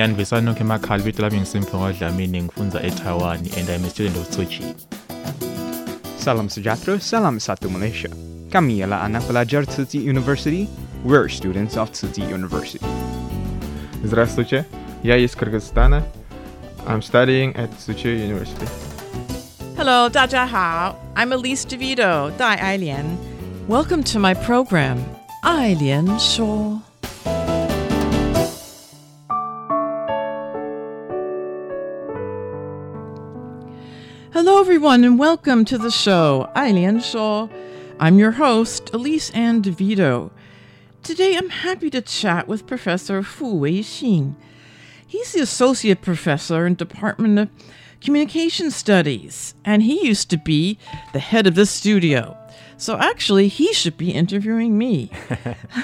Ngiyanivisa nonke emakhala ibito lami ngisimphiwe kwadlamini ngifunza eTaiwan and I'm a student of Tsochi. Salam Sujatro, Salam Satu Malaysia. Kami ialah anak pelajar Tsuti University. We're students of Tsuti University. Здравствуйте, я из Кыргызстана. I'm studying at Tzu Chi University. Hello, 大家好. I'm Elise DeVito, Dai Ailian. Welcome to my program, Ailian Shuo. everyone, and welcome to the show. I, Shaw. I'm your host, Elise Ann DeVito. Today, I'm happy to chat with Professor Fu Weixing. He's the associate professor in Department of Communication Studies, and he used to be the head of this studio. So actually, he should be interviewing me.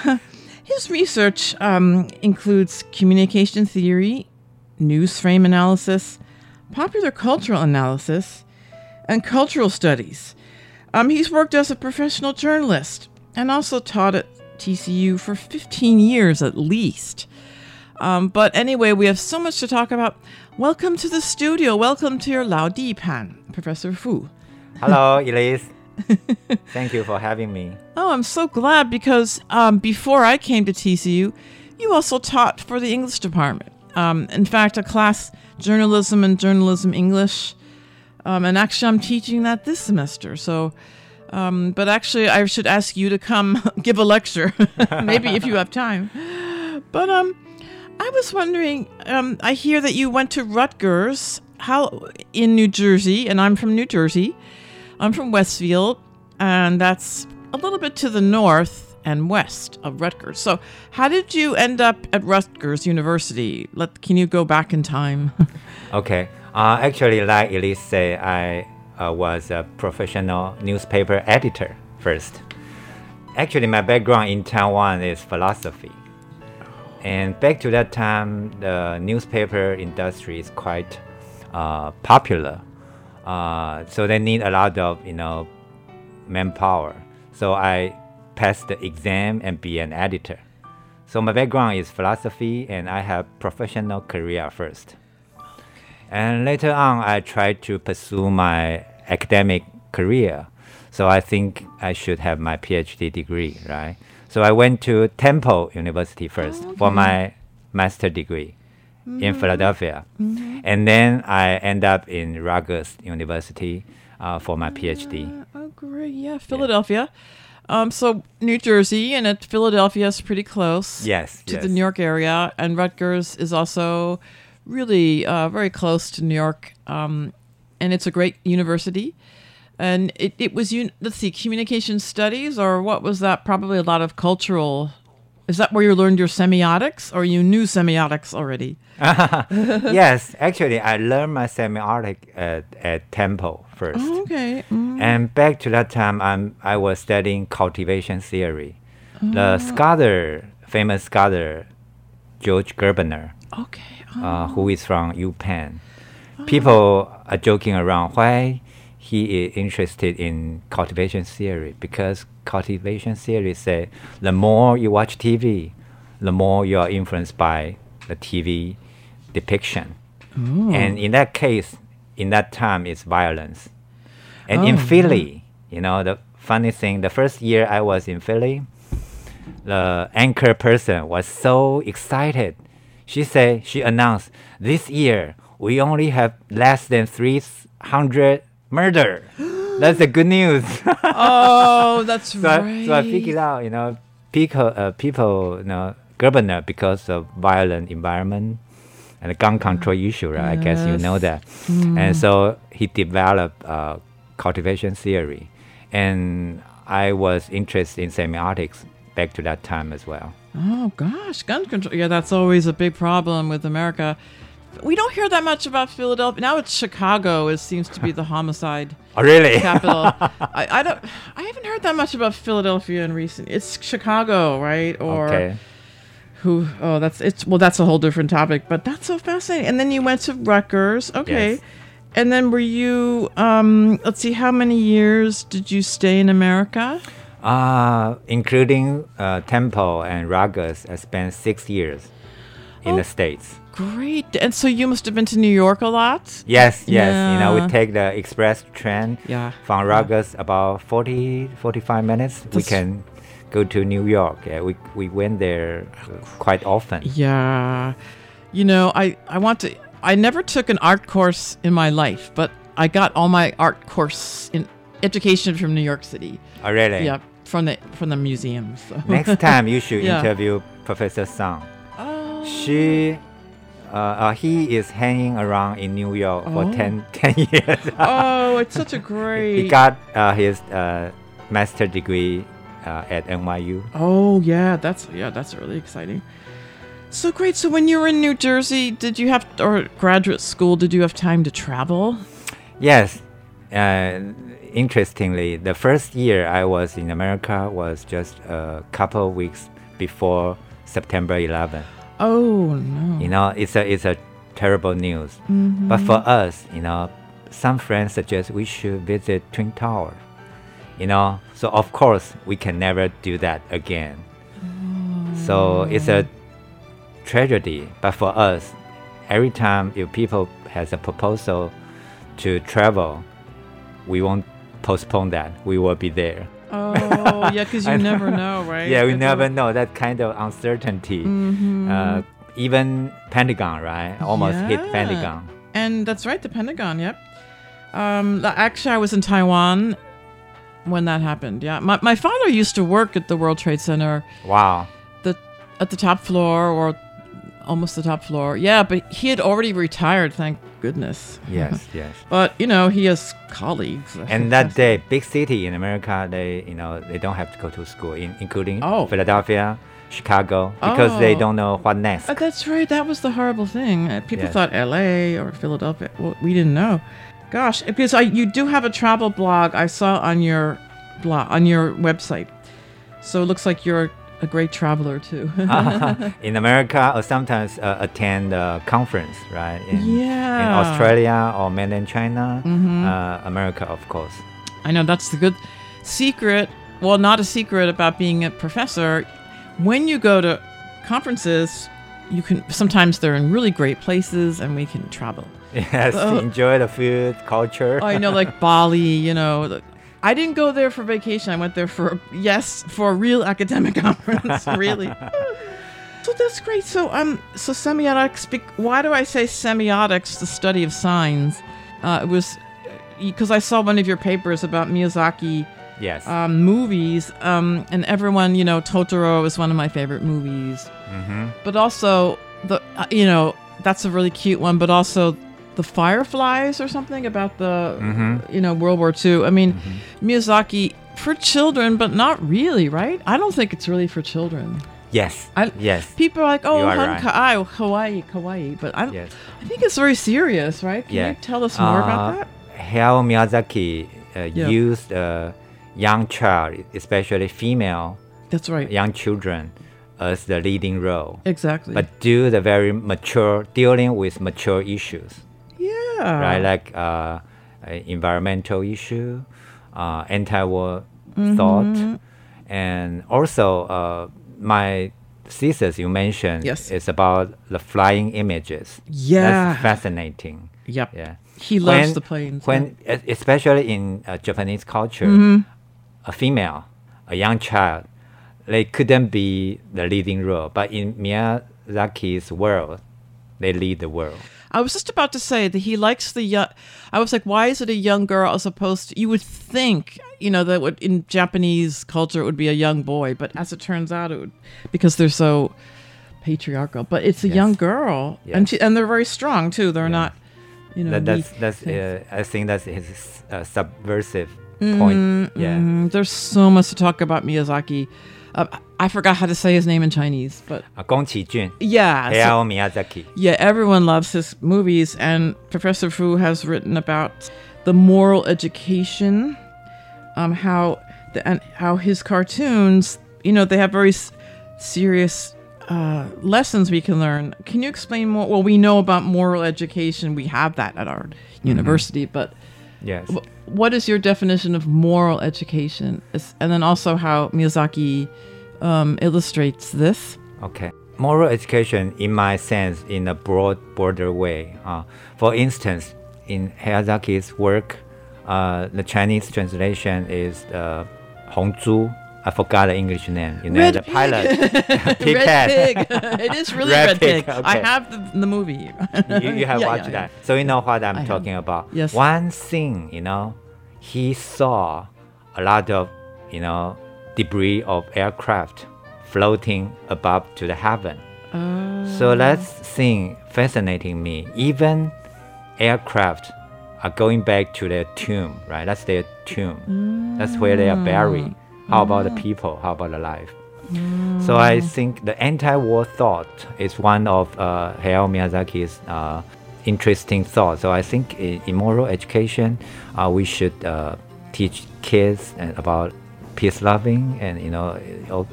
His research um, includes communication theory, news frame analysis, popular cultural analysis, and cultural studies. Um, he's worked as a professional journalist and also taught at TCU for 15 years at least. Um, but anyway, we have so much to talk about. Welcome to the studio. Welcome to your Lao Di Pan, Professor Fu. Hello, Elise. Thank you for having me. Oh, I'm so glad because um, before I came to TCU, you also taught for the English department. Um, in fact, a class, Journalism and Journalism English. Um, and actually, I'm teaching that this semester. So, um, but actually, I should ask you to come give a lecture, maybe if you have time. But um, I was wondering. Um, I hear that you went to Rutgers, how in New Jersey, and I'm from New Jersey. I'm from Westfield, and that's a little bit to the north and west of Rutgers. So, how did you end up at Rutgers University? Let can you go back in time? okay. Uh, actually, like Elise said, I uh, was a professional newspaper editor first. Actually, my background in Taiwan is philosophy. And back to that time, the newspaper industry is quite uh, popular. Uh, so they need a lot of, you know, manpower. So I passed the exam and be an editor. So my background is philosophy and I have professional career first. And later on, I tried to pursue my academic career. So I think I should have my PhD degree, right? So I went to Temple University first oh, okay. for my master degree mm-hmm. in Philadelphia. Mm-hmm. And then I end up in Rutgers University uh, for my PhD. Uh, oh, great. Yeah, Philadelphia. Yeah. Um, so New Jersey and at Philadelphia is pretty close. Yes, to yes. the New York area, and Rutgers is also really uh, very close to New York, um, and it's a great university. And it, it was, un- let's see, communication studies, or what was that? Probably a lot of cultural. Is that where you learned your semiotics, or you knew semiotics already? yes, actually, I learned my semiotic at, at Temple first. Oh, okay. Mm. And back to that time, I'm, I was studying cultivation theory. Oh. The scholar, famous scholar, George Gerbner. Okay uh, who is from UPenn. People are joking around why he is interested in cultivation theory because cultivation theory say the more you watch TV, the more you are influenced by the TV depiction. Ooh. And in that case, in that time, it's violence. And oh, in Philly, you know, the funny thing. The first year I was in Philly, the anchor person was so excited. She said she announced this year we only have less than 300 murder. that's the good news. oh, that's so right. I, so I figured out, you know, people, uh, people, you know, governor because of violent environment and the gun control issue, right? I guess you know that. Mm. And so he developed uh, cultivation theory, and I was interested in semiotics back to that time as well. Oh gosh, gun control. Yeah, that's always a big problem with America. We don't hear that much about Philadelphia. Now it's Chicago. It seems to be the homicide Oh, really? capital. I, I don't. I haven't heard that much about Philadelphia in recent. It's Chicago, right? Or Okay. who? Oh, that's it's. Well, that's a whole different topic. But that's so fascinating. And then you went to Rutgers. Okay. Yes. And then were you? Um, let's see. How many years did you stay in America? Uh, including uh, Temple and Rutgers, I spent six years in Oh. the States. Great. And so you must have been to New York a lot. Yes, yes. You know, we take the express train Yeah. from Rutgers about 40, 45 minutes. we can go to New York. Yeah, we, we went there uh, quite often. Yeah. You know, I, I want to. I never took an art course in my life, but I got all my art course in education from New York City. Oh, really? Yeah, from the from the museum. So. Next time you should Yeah. interview Professor Song. Oh. She, uh, uh, he is hanging around in New York for Oh. 10, 10 years. oh, it's such a great. he got uh, his uh, master degree uh, at NYU. Oh yeah, that's yeah, that's really exciting. So great. So when you were in New Jersey, did you have or graduate school? Did you have time to travel? Yes. Interestingly, the first year I was in America was just a couple of weeks before September 11. Oh no. You know, it's a it's a terrible news. Mm-hmm. But for us, you know, some friends suggest we should visit Twin Tower. You know, so of course we can never do that again. So oh. it's a tragedy. But for us, every time if people has a proposal to travel, we won't postpone that. We will be there. Oh yeah, because you never know, right? Yeah, we It's never a- know that kind of uncertainty. Mhm. Uh, even Pentagon, right? Almost hit Pentagon. And that's right, the Pentagon. Yep. Um, actually, I was in Taiwan when that happened. Yeah, my my father used to work at the World Trade Center, Wow. the at the top floor or almost the top floor. Yeah, but he had already retired. Thank goodness. Yes, yes. But you know, he has colleagues. And that day, big city in America, they you know they don't have to go to school, in, including Oh. Philadelphia, Chicago, because they Oh. don't know what next. Uh, that's right. That was the horrible thing. Uh, people Yes. thought L.A. or Philadelphia. Well, we didn't know. Gosh, because I, you do have a travel blog I saw on your blog on your website. So it looks like you're a great traveler too. in America, or sometimes uh, attend a conference, right? In, in Australia or mainland China, Mhm. uh, America, of course. I know that's the good secret. Well, not a secret about being a professor. When you go to conferences, you can sometimes they're in really great places, and we can travel. Yes, Oh. enjoy the food, culture. Oh, I know, like Bali, you know. I didn't go there for vacation. I went there for, yes, for a real academic conference, really. So that's great. So, um, so semiotics, why do I say semiotics, the study of signs? Uh, it was because I saw one of your papers about Miyazaki Yes. um, movies, um, and everyone, you know, Totoro is one of my favorite movies. Mhm. But also the, uh, you know, that's a really cute one. But also the Fireflies or something about the, Mhm. you know, World War II. I mean, Miyazaki for children, but not really, right? I don't think it's really for children. Yes. I, yes. People are like, oh, han right. kawaii, kawaii, kawaii. But I, Yes. I think it's very serious, right? Can yeah. you tell us more about Uh, that? Hayao Miyazaki uh, Yeah. used a young child, especially female That's right. young children, as the leading role. Exactly. But do the very mature, dealing with mature issues. Yeah. right? Like uh, environmental issue, uh, anti-war Mhm. thought, and also uh, my thesis you mentioned Yes. is about the flying images. Yeah. that's fascinating. Yep. Yeah, He loves the planes, When, e- especially in uh, Japanese culture, Mhm. a female, a young child, they couldn't be the leading role. But in Miyazaki's world, they lead the world. I was just about to say that he likes the young. I was like, why is it a young girl as opposed to? You would think, you know, that would in Japanese culture it would be a young boy, but as it turns out, it would because they're so patriarchal. But it's a Yes. young girl, Yes. and she, and they're very strong too. They're not, you know. That, that's that's uh, I think that's his uh, subversive point. Mhm, Yeah. mhm. There's so much to talk about Miyazaki. Uh, I forgot how to say his name in Chinese, but Uh, Gong Qijun. Yeah, so- Miyazaki. yeah, everyone loves his movies, and Professor Fu has written about the moral education, um, how the and how his cartoons, you know, they have very s- serious uh, lessons we can learn. Can you explain more? Well, we know about moral education; we have that at our university, but Yes. wh- what is your definition of moral education? And then also how Miyazaki um, illustrates this. Okay. Moral education, in my sense, in a broad border way. Uh, for instance, in Hayazaki's work, uh, the Chinese translation is uh, Hong Zhu. I forgot the English name. You know, Red the Pig. pilot. Red Pighead. Pig. it is really Red, Pig. I okay. have the, the movie. you, you have Yeah, watched yeah, that. So you know what I'm I have. talking about. Yes. One thing, you know, he saw a lot of, you know, debris of aircraft floating above to the heaven. So Oh. that's thing fascinating me. Even aircraft are going back to their tomb, right? That's their tomb. That's where they are buried. Mm. How about the people? How about the life? So I think the anti-war thought is one of uh, Hayao Miyazaki's uh, interesting thoughts. So I think in, in moral education, uh, we should uh, teach kids about peace loving and you know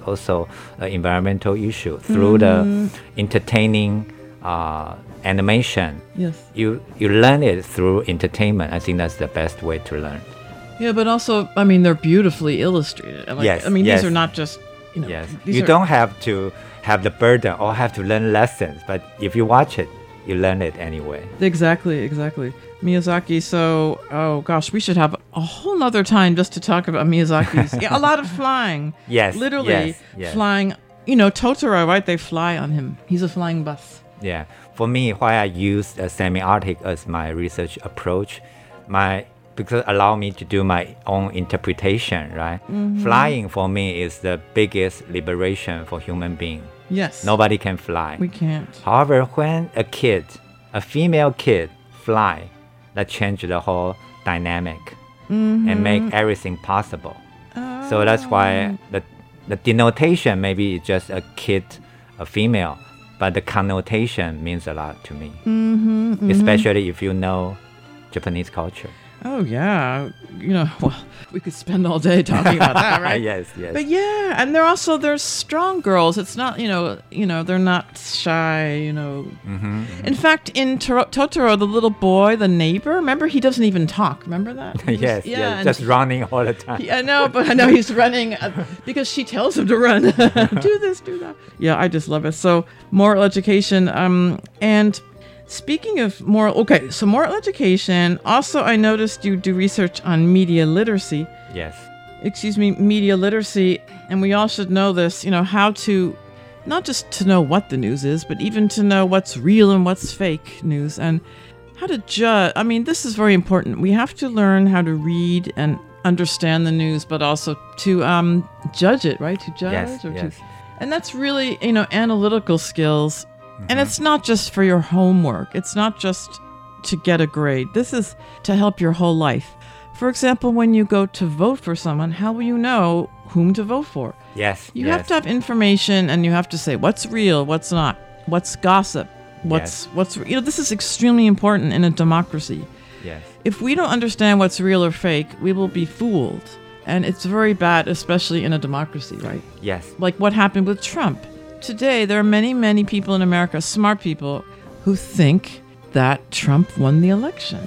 also uh, environmental issue through Mhm. the entertaining uh, animation. Yes. You you learn it through entertainment. I think that's the best way to learn. Yeah, but also, I mean, they're beautifully illustrated. Like, Yes, I mean, yes. these are not just, you know. Yes. these You are- don't have to have the burden or have to learn lessons, but if you watch it, you learn it anyway. Exactly, exactly. Miyazaki. So, oh gosh, we should have a whole nother time just to talk about Miyazaki's. yeah, a lot of flying. Yes, Literally yes, yes. flying. You know, Totoro, right? They fly on him. He's a flying bus. Yeah. For me, why I use uh, semiotic as my research approach, my because allow me to do my own interpretation, right? Mhm. Flying for me is the biggest liberation for human being. Yes. Nobody can fly. We can't. However, when a kid, a female kid, fly, that change the whole dynamic and make everything possible. So that's why the the denotation maybe is just a kid, a female, but the connotation means a lot to me. Mhm, mhm. Especially if you know Japanese culture. Oh yeah, you know, well, we could spend all day talking about that, right? Yes, yes. But yeah, and they're also they're strong girls. It's not you know you know they're not shy. You know. Mhm, In fact, in Toro- Totoro, the little boy, the neighbor, remember he doesn't even talk. Remember that? Was- yes, yeah, yes, just running all the time. I know, but I know he's running uh, because she tells him to run. do this, do that. Yeah, I just love it. So moral education. Um, and speaking of moral, okay, so moral education. Also, I noticed you do research on media literacy. Yes. Excuse me, media literacy, and we all should know this. You know how to. Not just to know what the news is, but even to know what's real and what's fake news, and how to judge. I mean, this is very important. We have to learn how to read and understand the news, but also to um, judge it, right? To judge, Yes, or yes. to, and that's really you know analytical skills. And it's not just for your homework. It's not just to get a grade. This is to help your whole life. For example, when you go to vote for someone, how will you know whom to vote for? Yes. You yes. have to have information and you have to say what's real, what's not, what's gossip, what's what's you know this is extremely important in a democracy. Yes. If we don't understand what's real or fake, we will be fooled. And it's very bad especially in a democracy, right? Yes. Like what happened with Trump. Today there are many many people in America, smart people who think that Trump won the election.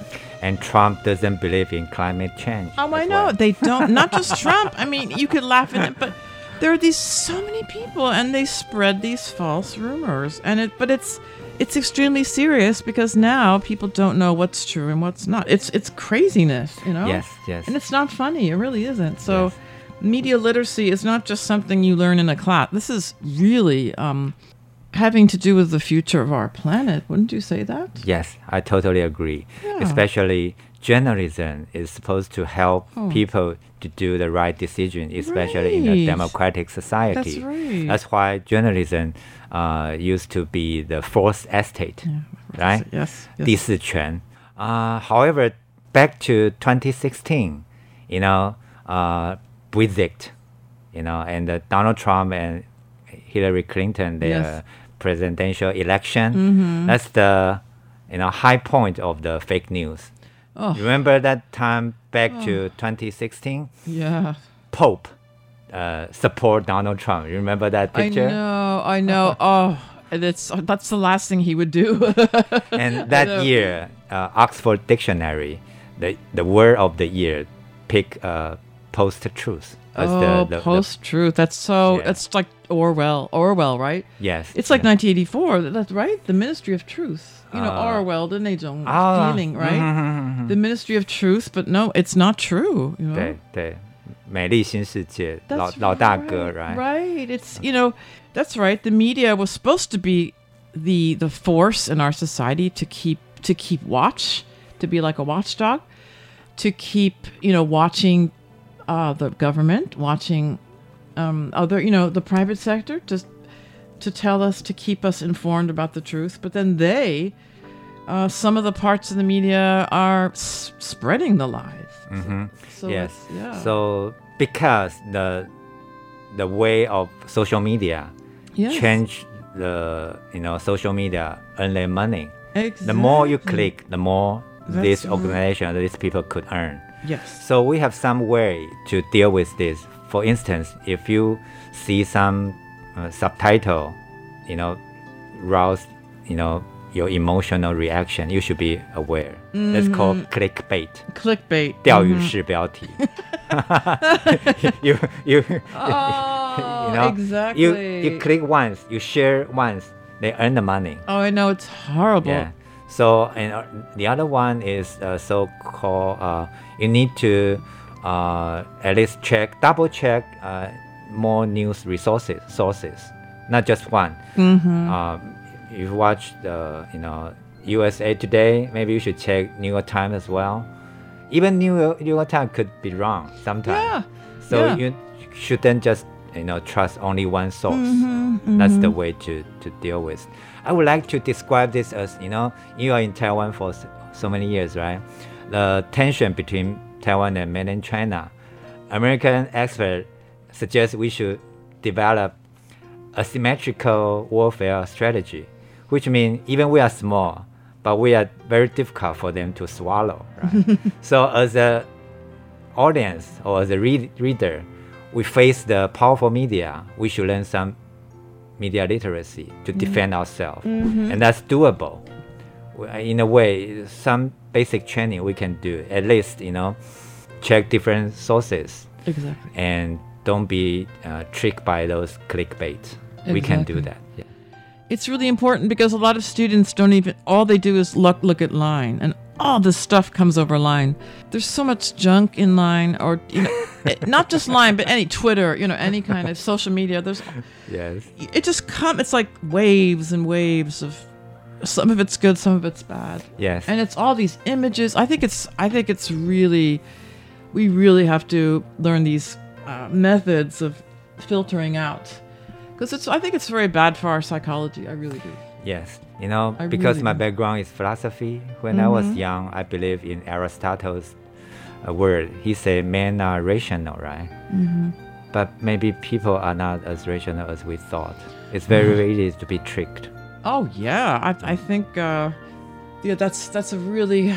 And Trump doesn't believe in climate change. Oh, I know. They don't. Not just Trump. I mean, you could laugh at it, but there are these so many people, and they spread these false rumors. And it, but it's it's extremely serious because now people don't know what's true and what's not. It's it's craziness, you know. Yes, yes. And it's not funny. It really isn't. So media literacy is not just something you learn in a class. This is really um, having to do with the future of our planet. Wouldn't you say that? Yes, I totally agree. Yeah. Especially journalism is supposed to help Oh. people to do the right decision, especially in a Right. democratic society. That's right. That's why journalism uh, used to be the fourth estate, right? Yes, yes. 第四权. Uh, however, back to 2016, you know, uh, Brexit, you know, and uh, Donald Trump and Hillary Clinton, their Yes. presidential election. Mhm. That's the you know high point of the fake news. Oh. Remember that time back Oh. to 2016? Yeah. Pope uh, support Donald Trump. You remember that picture? I know, I know. oh, that's that's the last thing he would do. and that year, uh, Oxford Dictionary, the the word of the year, pick uh, post truth as oh, the, the, the- post truth. That's so. That's like Orwell. Orwell, right? Yes, It's like 1984. That's right. The Ministry of Truth. You know, Uh, Orwell 的那种 Ah, feeling, right? mhm. The Ministry of Truth, but no, it's not true. You know? 对对，美丽新世界 That's 老老大哥，right？ Right. It's you know, that's right. The media was supposed to be the the force in our society to keep to keep watch, to be like a watchdog, to keep you know watching uh, the government, watching um, other you know the private sector, just to tell us to keep us informed about the truth. But then they, uh, some of the parts of the media are s- spreading the lies. hmm So yes. yeah. So because the the way of social media Yes. change the you know social media earn their money. The more you click, the more That's this right. organization, these people could earn. Yes. So we have some way to deal with this. For instance, if you see some uh, subtitle, you know, rouse, you know, your emotional reaction, you should be aware. That's called Mhm. clickbait. Clickbait. 钓鱼 Mhm. 式标题。you you Oh, you know exactly. you you click once, you share once, they earn the money. Oh, I know it's horrible. Yeah. So and uh, the other one is uh, so-called uh, you need to uh, at least check, double check uh, more news resources sources, not just one. Mhm. Um, if you watch the you know USA Today, maybe you should check New York Times as well. Even New York, New York Times could be wrong sometimes. Yeah, So yeah. you shouldn't just you know trust only one source. Mhm, That's the mhm. way to, to deal with. I would like to describe this as you know you are in Taiwan for so many years, right? The tension between Taiwan and mainland China. American experts suggest we should develop asymmetrical warfare strategy, which means even we are small, but we are very difficult for them to swallow. Right? so as a audience or as a read- reader, we face the powerful media. We should learn some media literacy to Mhm. defend ourselves, Mhm. and that's doable. In a way, some basic training we can do. At least you know, check different sources Exactly. and don't be uh, tricked by those clickbait. We can do that. Yeah. It's really important because a lot of students don't even all they do is look look at line and all this stuff comes over line. There's so much junk in line or you know eh, not just line but any Twitter, you know, any kind of social media. There's Yes. it just come it's like waves and waves of some of it's good, some of it's bad. Yes. And it's all these images. I think it's I think it's really we really have to learn these uh, methods of filtering out because it's I think it's very bad for our psychology. I really do. Yes, you know, I because really my background is philosophy. When I was Mhm. young, I believe in Aristotle's uh, word. He said men are rational, right? Mhm. But maybe people are not as rational as we thought. It's very easy to be tricked. Oh yeah, I I think uh, yeah that's that's a really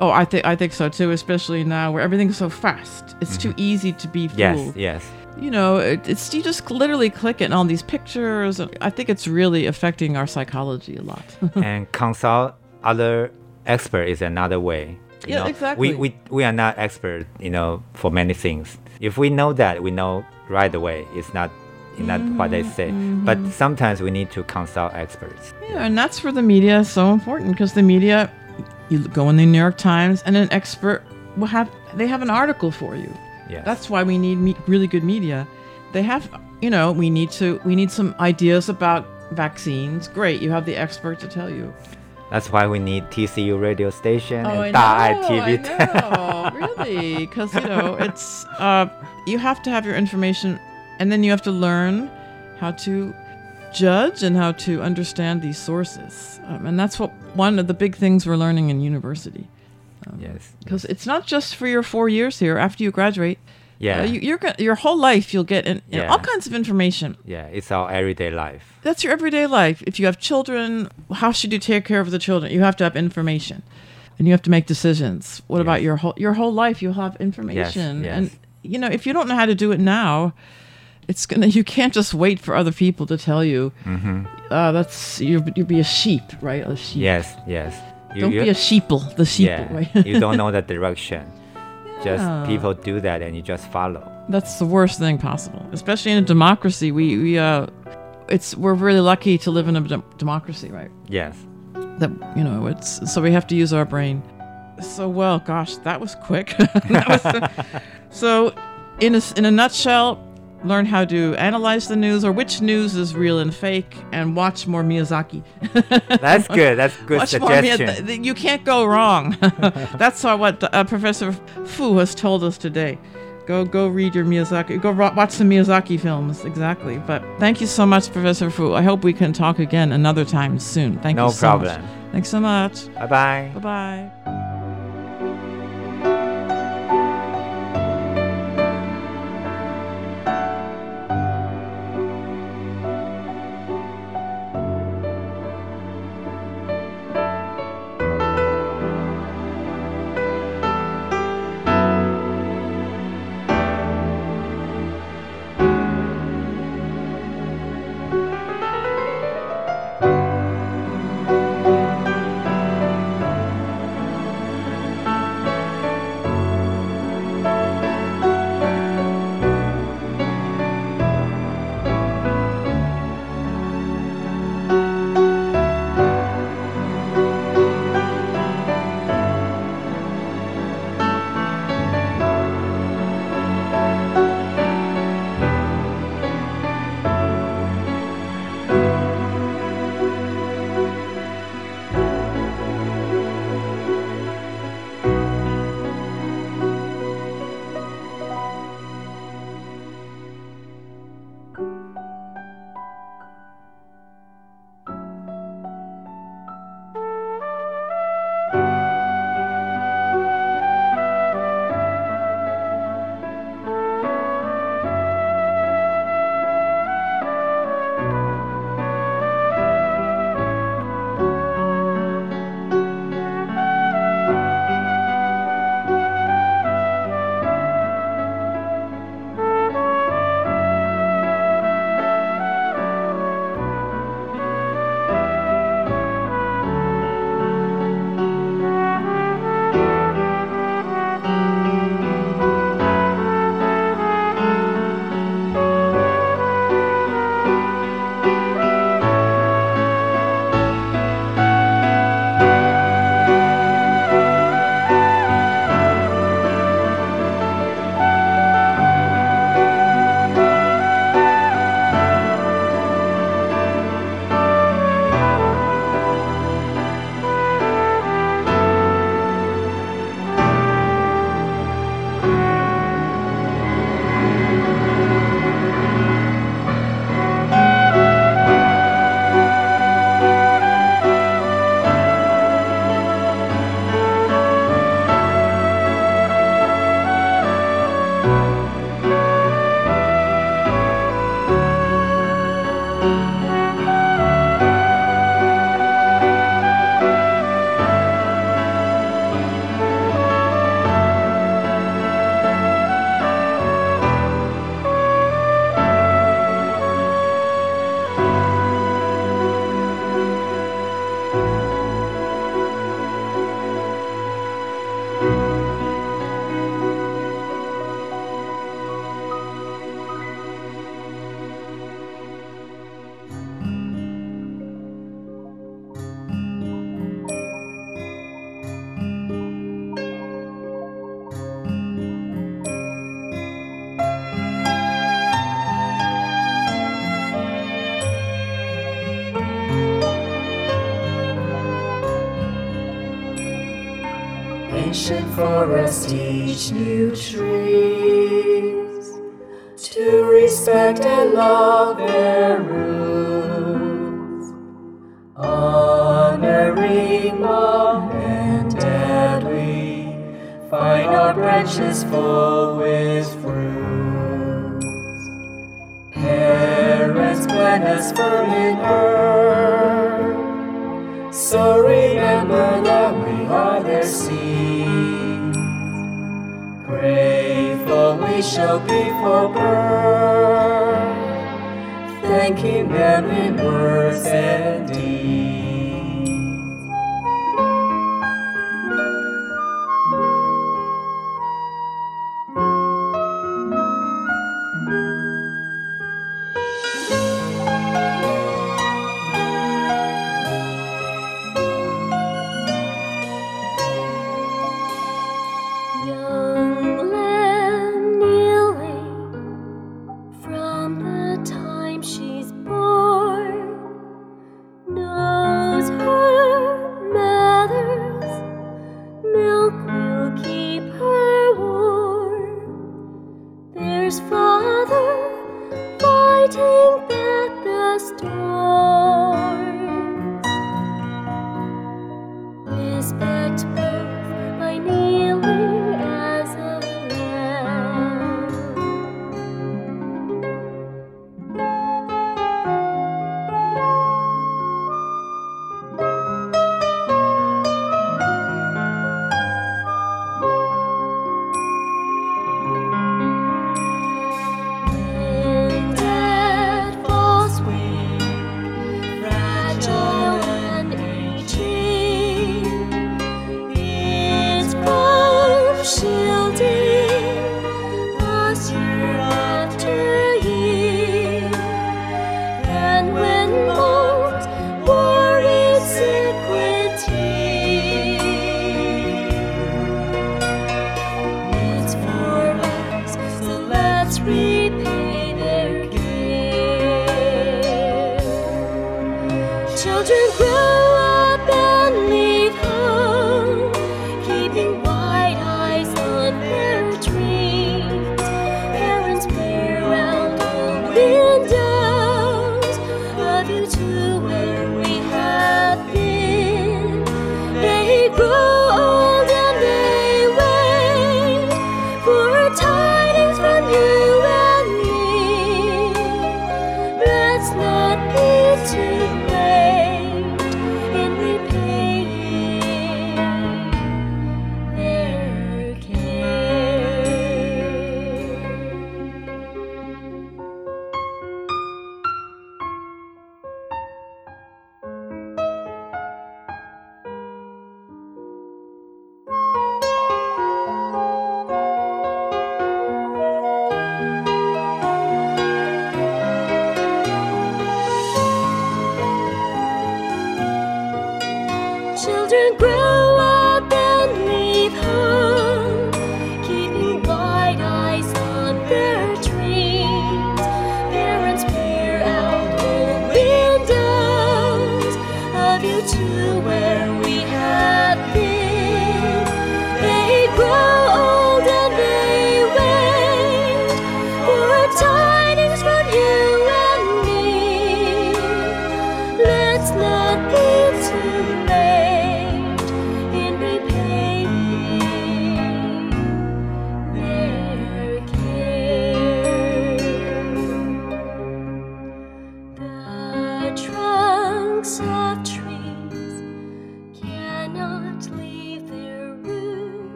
oh I think I think so too, especially now where everything's so fast. It's too easy to be Mm-hmm. Yes, fooled. yes. You know, it, it's you just literally click it and these pictures. I think it's really affecting our psychology a lot. and consult other expert is another way. you Yeah, know. exactly. We, we, we are not expert, you know, for many things. If we know that, we know right away. It's not, not what they say. But mhm. sometimes we need to consult experts. Yeah, and that's where the media is so important because the media, you go in the New York Times and an expert will have they have an article for you. That's why we need me- really good media. They have, you know, we need to we need some ideas about vaccines. Great, you have the expert to tell you. That's why we need TCU radio station Oh, and I know, TV. I know, really, because you know it's uh, you have to have your information, and then you have to learn how to judge and how to understand these sources, um, and that's what one of the big things we're learning in university. Um, yes, because it's not just for your four years here. After you graduate, Yeah. uh, you, you're go- your whole life you'll get in, in Yeah. all kinds of information. yeah, it's our everyday life. That's your everyday life. If you have children, how should you take care of the children? You have to have information, and you have to make decisions. What about your whole your whole life? You'll have information, yes. and you know if you don't know how to do it now, it's gonna. You can't just wait for other people to tell you. Mhm. Uh, that's you. You'd be a sheep, right? A sheep. Yes, yes. You- don't you- be a sheeple. The sheeple, Yeah, you don't know the direction. Just Yeah. people do that and you just follow. That's the worst thing possible, especially in a democracy. We we uh, it's we're really lucky to live in a dem- democracy, right? Yes. That you know, it's so we have to use our brain. So well, gosh, that was quick. That was- so, in a in a nutshell, learn how to analyze the news or which news is real and fake, and watch more Miyazaki. That's good. That's good Watch more Miya- suggestion. you can't go wrong. That's what uh, Professor Fu has told us today. Go go read your Miyazaki. Go ro- watch some Miyazaki films. Exactly. But thank you so much, Professor Fu. I hope we can talk again another time soon. Thank No you so problem. much. Thanks so much. Bye bye. Bye bye. Forest teach new trees to respect and love their roots, honoring mom and dad. We find our branches full with fruits. Parents plant us firm in earth, so remember that we shall be for birth, thanking them in words and deeds. children grow.